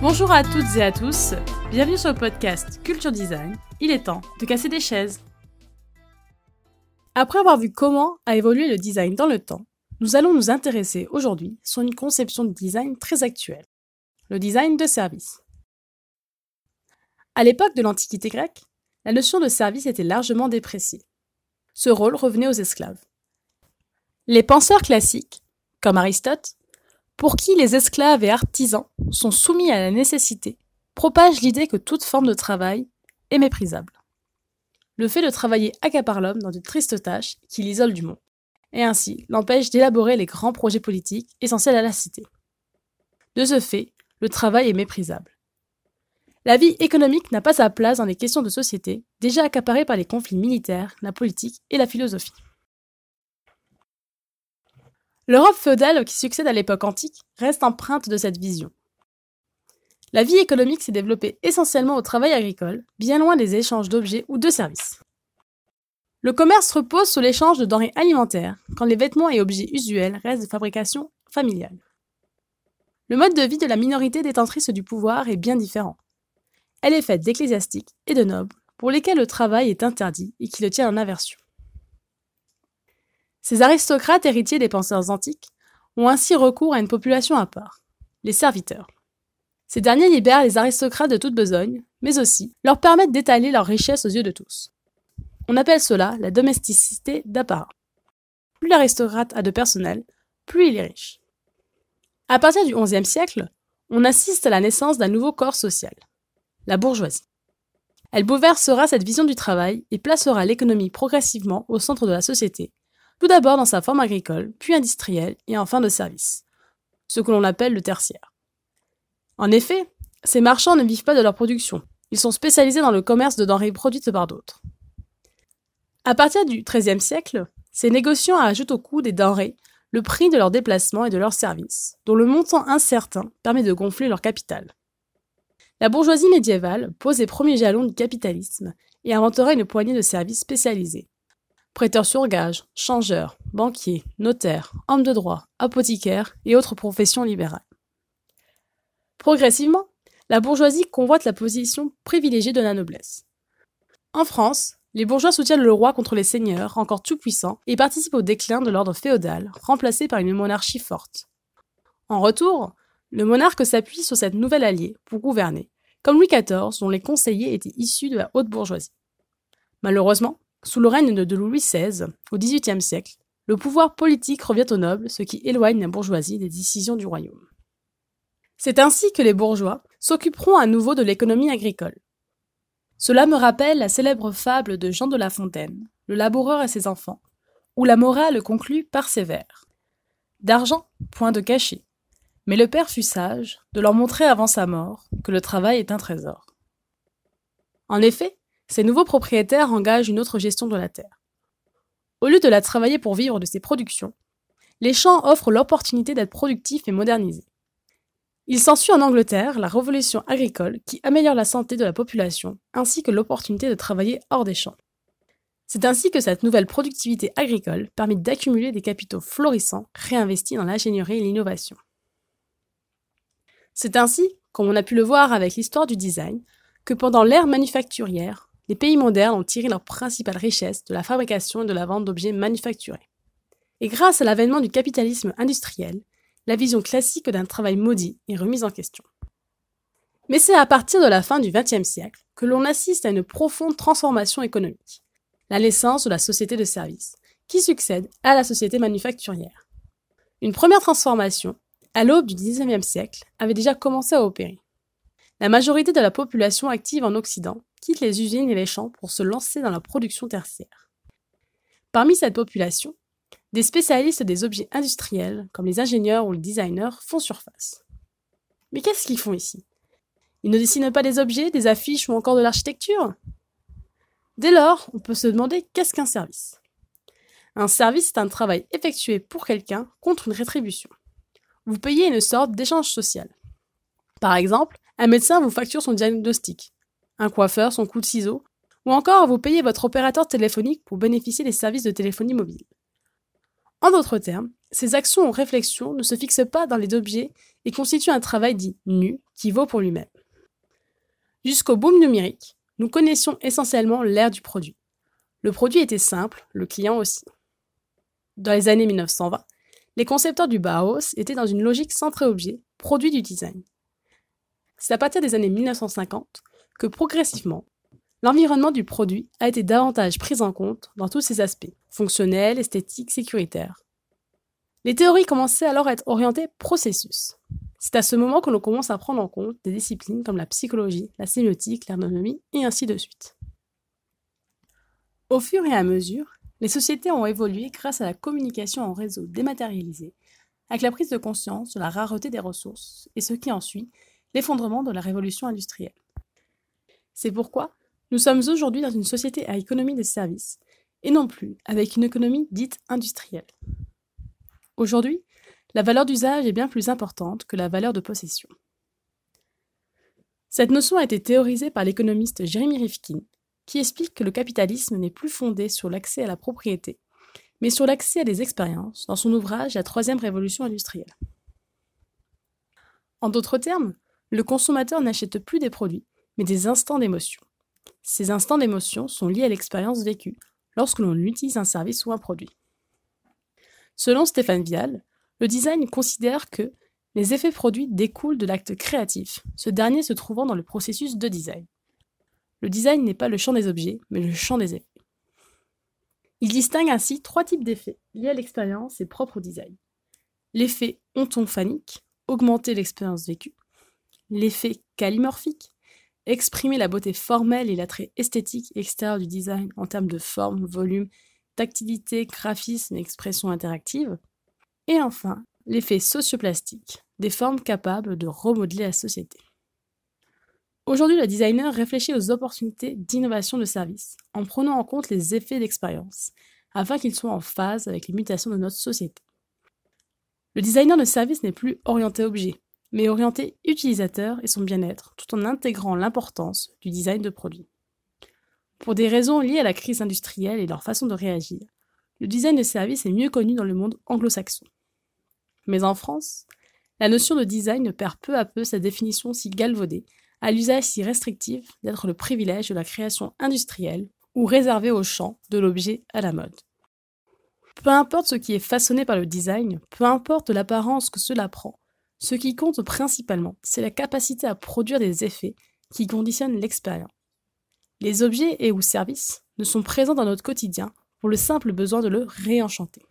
Bonjour à toutes et à tous, bienvenue sur le podcast Culture Design. Il est temps de casser des chaises. Après avoir vu comment a évolué le design dans le temps, nous allons nous intéresser aujourd'hui sur une conception de design très actuelle, le design de service. À l'époque de l'Antiquité grecque, la notion de service était largement dépréciée. Ce rôle revenait aux esclaves. Les penseurs classiques, comme Aristote, pour qui les esclaves et artisans sont soumis à la nécessité, propagent l'idée que toute forme de travail est méprisable. Le fait de travailler accapare l'homme dans de tristes tâches qui l'isolent du monde, et ainsi l'empêche d'élaborer les grands projets politiques essentiels à la cité. De ce fait, le travail est méprisable. La vie économique n'a pas sa place dans les questions de société, déjà accaparées par les conflits militaires, la politique et la philosophie. L'Europe féodale qui succède à l'époque antique reste empreinte de cette vision. La vie économique s'est développée essentiellement au travail agricole, bien loin des échanges d'objets ou de services. Le commerce repose sur l'échange de denrées alimentaires, quand les vêtements et objets usuels restent de fabrication familiale. Le mode de vie de la minorité détentrice du pouvoir est bien différent. Elle est faite d'ecclésiastiques et de nobles, pour lesquels le travail est interdit et qui le tiennent en aversion. Ces aristocrates héritiers des penseurs antiques ont ainsi recours à une population à part, les serviteurs. Ces derniers libèrent les aristocrates de toute besogne, mais aussi leur permettent d'étaler leur richesse aux yeux de tous. On appelle cela la domesticité d'apparat. Plus l'aristocrate a de personnel, plus il est riche. À partir du XIe siècle, on assiste à la naissance d'un nouveau corps social, la bourgeoisie. Elle bouleversera cette vision du travail et placera l'économie progressivement au centre de la société tout d'abord dans sa forme agricole, puis industrielle et enfin de service, ce que l'on appelle le tertiaire. En effet, ces marchands ne vivent pas de leur production, ils sont spécialisés dans le commerce de denrées produites par d'autres. À partir du XIIIe siècle, ces négociants ajoutent au coût des denrées le prix de leurs déplacements et de leurs services, dont le montant incertain permet de gonfler leur capital. La bourgeoisie médiévale pose les premiers jalons du capitalisme et inventera une poignée de services spécialisés, prêteurs sur gage, changeurs, banquiers, notaires, hommes de droit, apothicaires et autres professions libérales. Progressivement, la bourgeoisie convoite la position privilégiée de la noblesse. En France, les bourgeois soutiennent le roi contre les seigneurs, encore tout-puissants, et participent au déclin de l'ordre féodal, remplacé par une monarchie forte. En retour, le monarque s'appuie sur cette nouvelle alliée pour gouverner, comme Louis XIV, dont les conseillers étaient issus de la haute bourgeoisie. Malheureusement, sous le règne de Louis XVI, au XVIIIe siècle, le pouvoir politique revient aux nobles, ce qui éloigne la bourgeoisie des décisions du royaume. C'est ainsi que les bourgeois s'occuperont à nouveau de l'économie agricole. Cela me rappelle la célèbre fable de Jean de La Fontaine, Le laboureur et ses enfants, où la morale conclut par ces vers. D'argent, point de cachet. Mais le père fut sage de leur montrer avant sa mort que le travail est un trésor. En effet, ces nouveaux propriétaires engagent une autre gestion de la terre. Au lieu de la travailler pour vivre de ses productions, les champs offrent l'opportunité d'être productifs et modernisés. Il s'ensuit en Angleterre la révolution agricole qui améliore la santé de la population ainsi que l'opportunité de travailler hors des champs. C'est ainsi que cette nouvelle productivité agricole permet d'accumuler des capitaux florissants réinvestis dans l'ingénierie et l'innovation. C'est ainsi, comme on a pu le voir avec l'histoire du design, que pendant l'ère manufacturière, les pays modernes ont tiré leur principale richesse de la fabrication et de la vente d'objets manufacturés. Et grâce à l'avènement du capitalisme industriel, la vision classique d'un travail maudit est remise en question. Mais c'est à partir de la fin du XXe siècle que l'on assiste à une profonde transformation économique, la naissance de la société de services, qui succède à la société manufacturière. Une première transformation, à l'aube du XIXe siècle, avait déjà commencé à opérer. La majorité de la population active en Occident les usines et les champs pour se lancer dans la production tertiaire. Parmi cette population, des spécialistes des objets industriels, comme les ingénieurs ou les designers, font surface. Mais qu'est-ce qu'ils font ici? Ils ne dessinent pas des objets, des affiches ou encore de l'architecture? Dès lors, on peut se demander qu'est-ce qu'un service? Un service est un travail effectué pour quelqu'un contre une rétribution. Vous payez une sorte d'échange social. Par exemple, un médecin vous facture son diagnostic, un coiffeur, son coup de ciseau, ou encore vous payez votre opérateur téléphonique pour bénéficier des services de téléphonie mobile. En d'autres termes, ces actions ou réflexions ne se fixent pas dans les objets et constituent un travail dit nu qui vaut pour lui-même. Jusqu'au boom numérique, nous connaissions essentiellement l'ère du produit. Le produit était simple, le client aussi. Dans les années 1920, les concepteurs du Bauhaus étaient dans une logique centrée-objet, produit du design. C'est à partir des années 1950 que progressivement, l'environnement du produit a été davantage pris en compte dans tous ses aspects, fonctionnels, esthétiques, sécuritaires. Les théories commençaient alors à être orientées processus. C'est à ce moment que l'on commence à prendre en compte des disciplines comme la psychologie, la sémiotique, l'ergonomie et ainsi de suite. Au fur et à mesure, les sociétés ont évolué grâce à la communication en réseau dématérialisé, avec la prise de conscience de la rareté des ressources et ce qui en suit, l'effondrement de la révolution industrielle. C'est pourquoi nous sommes aujourd'hui dans une société à économie des services, et non plus avec une économie dite industrielle. Aujourd'hui, la valeur d'usage est bien plus importante que la valeur de possession. Cette notion a été théorisée par l'économiste Jeremy Rifkin, qui explique que le capitalisme n'est plus fondé sur l'accès à la propriété, mais sur l'accès à des expériences dans son ouvrage La troisième révolution industrielle. En d'autres termes, le consommateur n'achète plus des produits, mais des instants d'émotion. Ces instants d'émotion sont liés à l'expérience vécue lorsque l'on utilise un service ou un produit. Selon Stéphane Vial, le design considère que les effets produits découlent de l'acte créatif, ce dernier se trouvant dans le processus de design. Le design n'est pas le champ des objets, mais le champ des effets. Il distingue ainsi trois types d'effets liés à l'expérience et propres au design. L'effet ontophanique, augmenter l'expérience vécue. L'effet calimorphique, exprimer la beauté formelle et l'attrait esthétique extérieur du design en termes de forme, volume, tactilité, graphisme et expression interactive. Et enfin, l'effet socioplastique, des formes capables de remodeler la société. Aujourd'hui, le designer réfléchit aux opportunités d'innovation de service en prenant en compte les effets d'expérience, afin qu'ils soient en phase avec les mutations de notre société. Le designer de service n'est plus orienté objet, mais orienté utilisateur et son bien-être, tout en intégrant l'importance du design de produit. Pour des raisons liées à la crise industrielle et leur façon de réagir, le design de service est mieux connu dans le monde anglo-saxon. Mais en France, la notion de design perd peu à peu sa définition si galvaudée, à l'usage si restrictif d'être le privilège de la création industrielle ou réservé au champ de l'objet à la mode. Peu importe ce qui est façonné par le design, peu importe l'apparence que cela prend, ce qui compte principalement, c'est la capacité à produire des effets qui conditionnent l'expérience. Les objets et ou services ne sont présents dans notre quotidien pour le simple besoin de le réenchanter.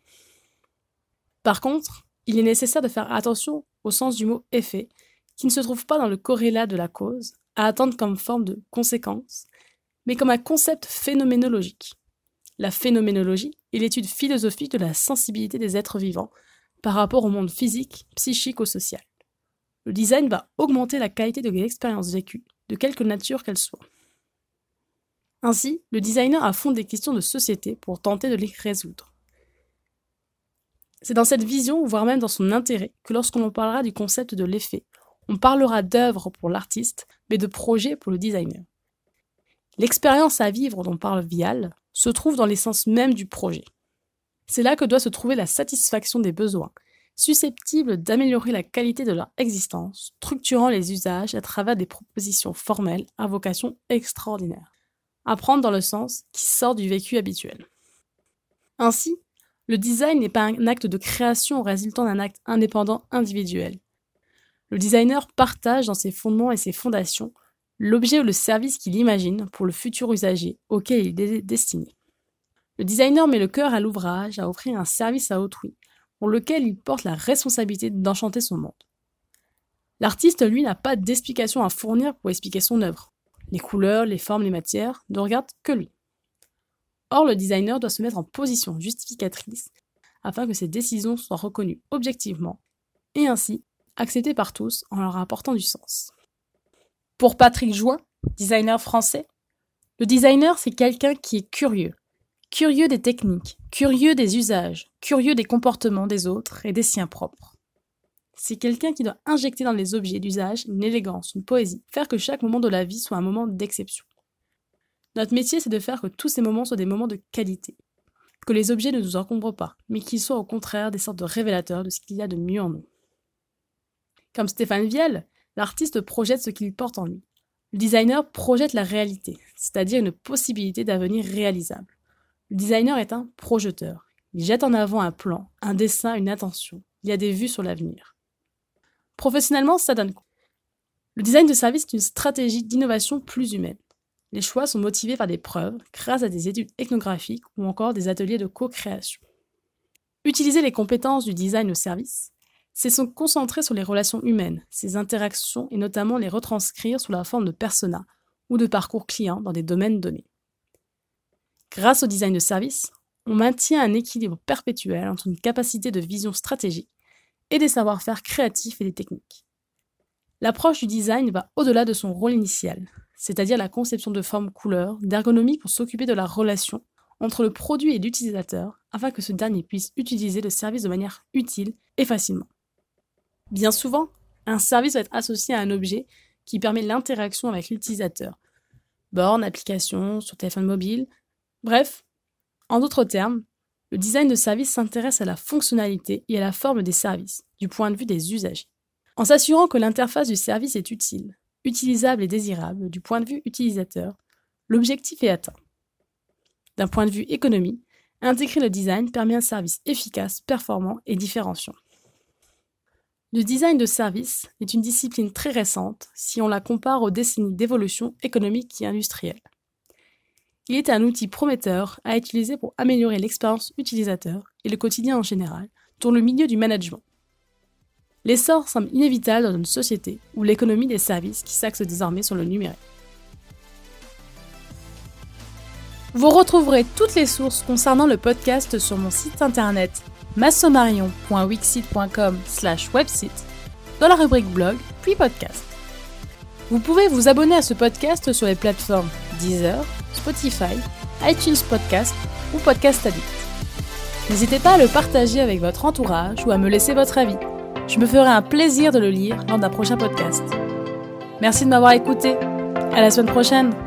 Par contre, il est nécessaire de faire attention au sens du mot effet, qui ne se trouve pas dans le corrélat de la cause, à attendre comme forme de conséquence, mais comme un concept phénoménologique. La phénoménologie est l'étude philosophique de la sensibilité des êtres vivants par rapport au monde physique, psychique ou social. Le design va augmenter la qualité de l'expérience vécue, de quelque nature qu'elle soit. Ainsi, le designer a fond des questions de société pour tenter de les résoudre. C'est dans cette vision, voire même dans son intérêt, que lorsqu'on parlera du concept de l'effet, on parlera d'œuvre pour l'artiste, mais de projet pour le designer. L'expérience à vivre dont parle Vial se trouve dans l'essence même du projet. C'est là que doit se trouver la satisfaction des besoins, susceptibles d'améliorer la qualité de leur existence, structurant les usages à travers des propositions formelles à vocation extraordinaire. Apprendre dans le sens qui sort du vécu habituel. Ainsi, le design n'est pas un acte de création résultant d'un acte indépendant individuel. Le designer partage dans ses fondements et ses fondations l'objet ou le service qu'il imagine pour le futur usager auquel il est destiné. Le designer met le cœur à l'ouvrage à offrir un service à autrui, pour lequel il porte la responsabilité d'enchanter son monde. L'artiste, lui, n'a pas d'explication à fournir pour expliquer son œuvre. Les couleurs, les formes, les matières ne regardent que lui. Or, le designer doit se mettre en position justificatrice afin que ses décisions soient reconnues objectivement et ainsi acceptées par tous en leur apportant du sens. Pour Patrick Join, designer français, le designer c'est quelqu'un qui est curieux, curieux des techniques, curieux des usages, curieux des comportements des autres et des siens propres. C'est quelqu'un qui doit injecter dans les objets d'usage une élégance, une poésie, faire que chaque moment de la vie soit un moment d'exception. Notre métier, c'est de faire que tous ces moments soient des moments de qualité. que les objets ne nous encombrent pas, mais qu'ils soient au contraire des sortes de révélateurs de ce qu'il y a de mieux en nous. Comme Stéphane Viel, l'artiste projette ce qu'il porte en lui. Le designer projette la réalité, c'est-à-dire une possibilité d'avenir réalisable. Le designer est un projeteur. Il jette en avant un plan, un dessin, une intention. Il y a des vues sur l'avenir. Professionnellement, ça donne quoi? Le design de service est une stratégie d'innovation plus humaine. Les choix sont motivés par des preuves, grâce à des études ethnographiques ou encore des ateliers de co-création. Utiliser les compétences du design de service, c'est se concentrer sur les relations humaines, ses interactions et notamment les retranscrire sous la forme de personas ou de parcours clients dans des domaines donnés. Grâce au design de service, on maintient un équilibre perpétuel entre une capacité de vision stratégique et des savoir-faire créatifs et des techniques. L'approche du design va au-delà de son rôle initial, c'est-à-dire la conception de formes, couleurs, d'ergonomie pour s'occuper de la relation entre le produit et l'utilisateur afin que ce dernier puisse utiliser le service de manière utile et facilement. Bien souvent, un service va être associé à un objet qui permet l'interaction avec l'utilisateur. Borne, application, sur téléphone mobile, bref, en d'autres termes, le design de service s'intéresse à la fonctionnalité et à la forme des services, du point de vue des usagers. En s'assurant que l'interface du service est utile, utilisable et désirable du point de vue utilisateur, l'objectif est atteint. D'un point de vue économie, intégrer le design permet un service efficace, performant et différenciant. Le design de service est une discipline très récente si on la compare aux décennies d'évolution économique et industrielle. Il est un outil prometteur à utiliser pour améliorer l'expérience utilisateur et le quotidien en général dans le milieu du management. L'essor semble inévitable dans une société où l'économie des services qui s'axe désormais sur le numérique. Vous retrouverez toutes les sources concernant le podcast sur mon site internet massomarion.wixit.com website dans la rubrique blog puis podcast. Vous pouvez vous abonner à ce podcast sur les plateformes Deezer, Spotify, iTunes Podcast ou Podcast Addict. N'hésitez pas à le partager avec votre entourage ou à me laisser votre avis. Je me ferai un plaisir de le lire lors d'un prochain podcast. Merci de m'avoir écouté. À la semaine prochaine.